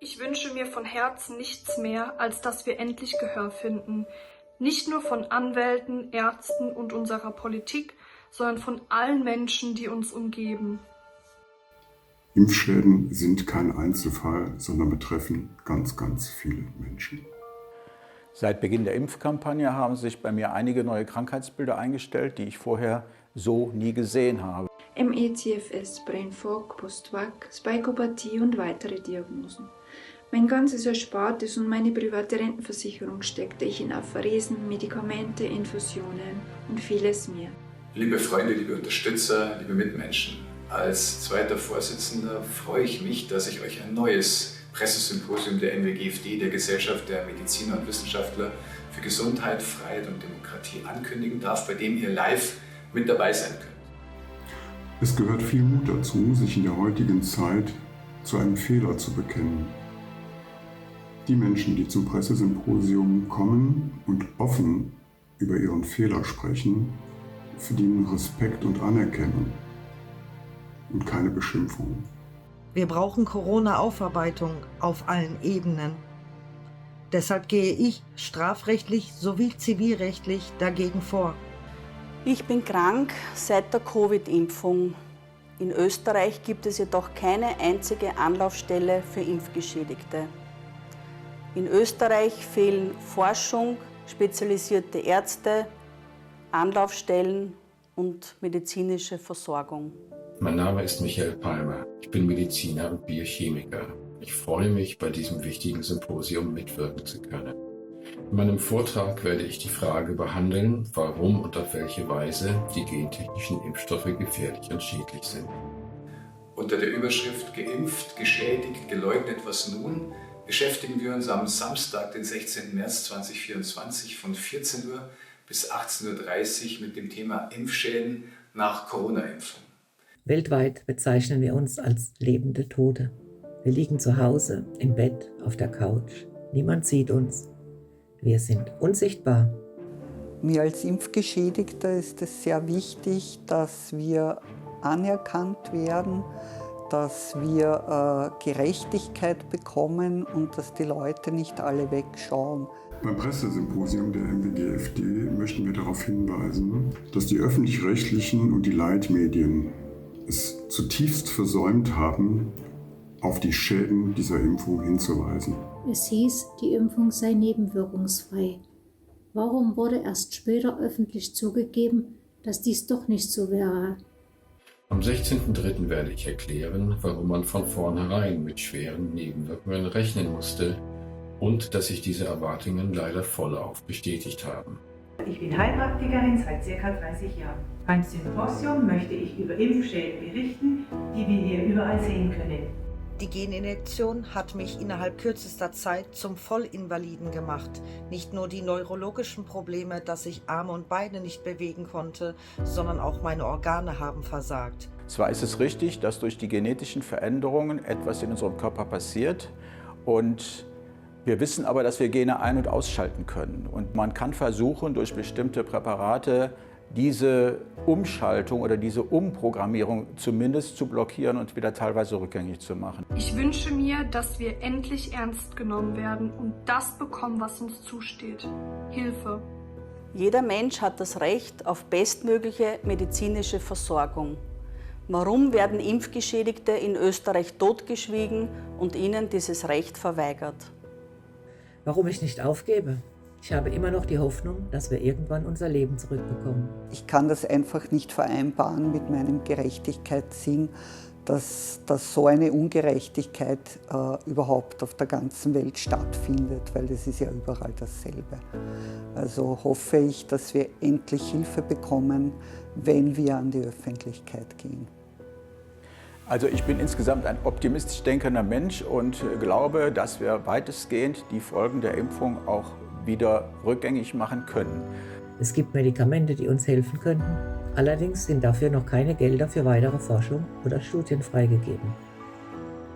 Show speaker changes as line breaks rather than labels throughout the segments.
Ich wünsche mir von Herzen nichts mehr, als dass wir endlich Gehör finden. Nicht nur von Anwälten, Ärzten und unserer Politik, sondern von allen Menschen, die uns umgeben.
Impfschäden sind kein Einzelfall, sondern betreffen ganz, ganz viele Menschen.
Seit Beginn der Impfkampagne haben sich bei mir einige neue Krankheitsbilder eingestellt, die ich vorher so nie gesehen habe.
MECFS, Brain Fog, Post-Vac, Spikopathie und weitere Diagnosen. Mein ganzes Erspartes und meine private Rentenversicherung steckte ich in Apharesen, Medikamente, Infusionen und vieles mehr.
Liebe Freunde, liebe Unterstützer, liebe Mitmenschen, als zweiter Vorsitzender freue ich mich, dass ich euch ein neues Pressesymposium der NWGFD, der Gesellschaft der Mediziner und Wissenschaftler für Gesundheit, Freiheit und Demokratie ankündigen darf, bei dem ihr live mit dabei sein könnt.
Es gehört viel Mut dazu, sich in der heutigen Zeit zu einem Fehler zu bekennen. Die Menschen, die zum Pressesymposium kommen und offen über ihren Fehler sprechen, verdienen Respekt und Anerkennung und keine Beschimpfung.
Wir brauchen Corona-Aufarbeitung auf allen Ebenen. Deshalb gehe ich strafrechtlich sowie zivilrechtlich dagegen vor.
Ich bin krank seit der Covid-Impfung. In Österreich gibt es jedoch keine einzige Anlaufstelle für Impfgeschädigte. In Österreich fehlen Forschung, spezialisierte Ärzte, Anlaufstellen und medizinische Versorgung.
Mein Name ist Michael Palmer. Ich bin Mediziner und Biochemiker. Ich freue mich, bei diesem wichtigen Symposium mitwirken zu können. In meinem Vortrag werde ich die Frage behandeln, warum und auf welche Weise die gentechnischen Impfstoffe gefährlich und schädlich sind.
Unter der Überschrift Geimpft, geschädigt, geleugnet, was nun? Beschäftigen wir uns am Samstag, den 16. März 2024 von 14 Uhr bis 18.30 Uhr mit dem Thema Impfschäden nach Corona-Impfung.
Weltweit bezeichnen wir uns als lebende Tote. Wir liegen zu Hause, im Bett, auf der Couch. Niemand sieht uns. Wir sind unsichtbar.
Mir als Impfgeschädigter ist es sehr wichtig, dass wir anerkannt werden, dass wir äh, Gerechtigkeit bekommen und dass die Leute nicht alle wegschauen.
Beim Pressesymposium der MWGFD möchten wir darauf hinweisen, dass die öffentlich-rechtlichen und die Leitmedien es zutiefst versäumt haben, auf die Schäden dieser Impfung hinzuweisen.
Es hieß, die Impfung sei nebenwirkungsfrei. Warum wurde erst später öffentlich zugegeben, dass dies doch nicht so wäre?
Am 16.03. werde ich erklären, warum man von vornherein mit schweren Nebenwirkungen rechnen musste und dass sich diese Erwartungen leider vollauf bestätigt haben.
Ich bin Heilpraktikerin seit ca. 30 Jahren. Beim Symposium möchte ich über Impfschäden berichten, die wir hier überall sehen können.
Die Geninjektion hat mich innerhalb kürzester Zeit zum Vollinvaliden gemacht. Nicht nur die neurologischen Probleme, dass ich Arme und Beine nicht bewegen konnte, sondern auch meine Organe haben versagt.
Zwar ist es richtig, dass durch die genetischen Veränderungen etwas in unserem Körper passiert und wir wissen aber, dass wir Gene ein- und ausschalten können. Und man kann versuchen, durch bestimmte Präparate diese Umschaltung oder diese Umprogrammierung zumindest zu blockieren und wieder teilweise rückgängig zu machen.
Ich wünsche mir, dass wir endlich ernst genommen werden und das bekommen, was uns zusteht. Hilfe.
Jeder Mensch hat das Recht auf bestmögliche medizinische Versorgung. Warum werden Impfgeschädigte in Österreich totgeschwiegen und ihnen dieses Recht verweigert?
Warum ich nicht aufgebe? Ich habe immer noch die Hoffnung, dass wir irgendwann unser Leben zurückbekommen.
Ich kann das einfach nicht vereinbaren mit meinem Gerechtigkeitssinn, dass, dass so eine Ungerechtigkeit äh, überhaupt auf der ganzen Welt stattfindet, weil das ist ja überall dasselbe. Also hoffe ich, dass wir endlich Hilfe bekommen, wenn wir an die Öffentlichkeit gehen.
Also ich bin insgesamt ein optimistisch denkender Mensch und glaube, dass wir weitestgehend die Folgen der Impfung auch wieder rückgängig machen können.
Es gibt Medikamente, die uns helfen könnten. Allerdings sind dafür noch keine Gelder für weitere Forschung oder Studien freigegeben.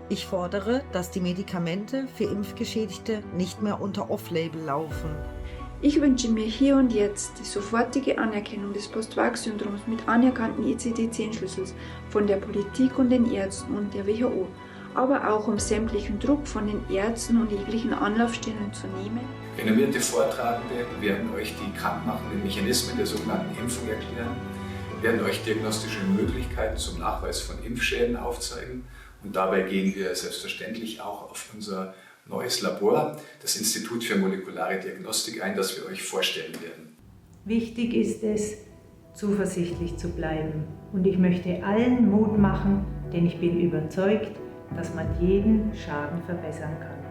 Ich fordere, dass die Medikamente für Impfgeschädigte nicht mehr unter Off-Label laufen.
Ich wünsche mir hier und jetzt die sofortige Anerkennung des Post-Vax-Syndroms mit anerkannten ICD-10-Schlüssels von der Politik und den Ärzten und der WHO aber auch um sämtlichen Druck von den Ärzten und jeglichen Anlaufstellen zu nehmen.
Renommierte Vortragende werden euch die krankmachenden Mechanismen der sogenannten Impfung erklären, werden euch diagnostische Möglichkeiten zum Nachweis von Impfschäden aufzeigen und dabei gehen wir selbstverständlich auch auf unser neues Labor, das Institut für molekulare Diagnostik ein, das wir euch vorstellen werden.
Wichtig ist es, zuversichtlich zu bleiben. Und ich möchte allen Mut machen, denn ich bin überzeugt, dass man jeden Schaden verbessern kann.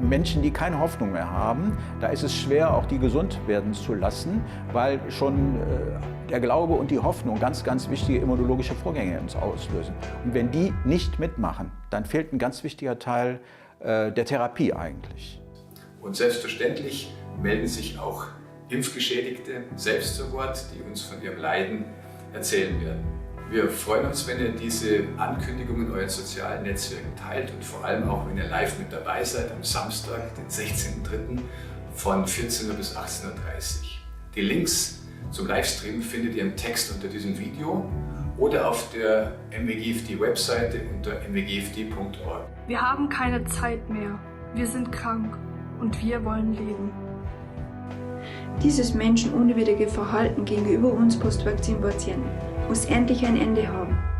Menschen, die keine Hoffnung mehr haben, da ist es schwer, auch die gesund werden zu lassen, weil schon äh, der Glaube und die Hoffnung ganz, ganz wichtige immunologische Vorgänge uns auslösen. Und wenn die nicht mitmachen, dann fehlt ein ganz wichtiger Teil äh, der Therapie eigentlich.
Und selbstverständlich melden sich auch Impfgeschädigte selbst zu Wort, die uns von ihrem Leiden erzählen werden. Wir freuen uns, wenn ihr diese Ankündigung in euren sozialen Netzwerken teilt und vor allem auch, wenn ihr live mit dabei seid am Samstag, den 16.03. von 14 Uhr bis 18.30 Uhr. Die Links zum Livestream findet ihr im Text unter diesem Video oder auf der MWGFD-Webseite unter mwgfd.org.
Wir haben keine Zeit mehr. Wir sind krank und wir wollen leben.
Dieses menschenunwürdige Verhalten gegenüber uns Postvakzinpatienten muss endlich ein Ende haben.